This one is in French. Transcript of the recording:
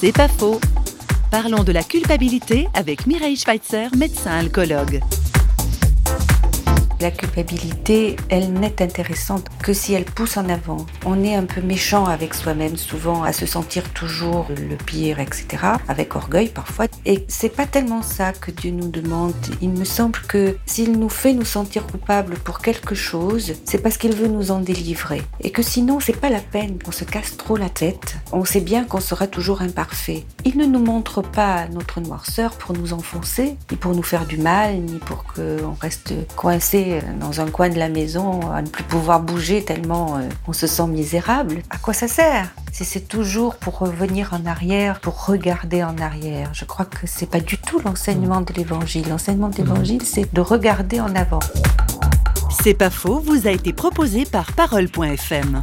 C'est pas faux. Parlons de la culpabilité avec Mireille Schweitzer, médecin alcoologue. La culpabilité, elle n'est intéressante que si elle pousse en avant. On est un peu méchant avec soi-même souvent, à se sentir toujours le pire, etc. Avec orgueil parfois. Et c'est pas tellement ça que Dieu nous demande. Il me semble que s'il nous fait nous sentir coupables pour quelque chose, c'est parce qu'il veut nous en délivrer. Et que sinon, c'est pas la peine qu'on se casse trop la tête. On sait bien qu'on sera toujours imparfait. Il ne nous montre pas notre noirceur pour nous enfoncer, ni pour nous faire du mal, ni pour qu'on reste coincé dans un coin de la maison à ne plus pouvoir bouger tellement euh, on se sent misérable. À quoi ça sert Si c'est toujours pour revenir en arrière, pour regarder en arrière? Je crois que c'est pas du tout l'enseignement de l'évangile. L'enseignement de l'évangile, c'est de regarder en avant. C'est pas faux, vous a été proposé par parole.fm.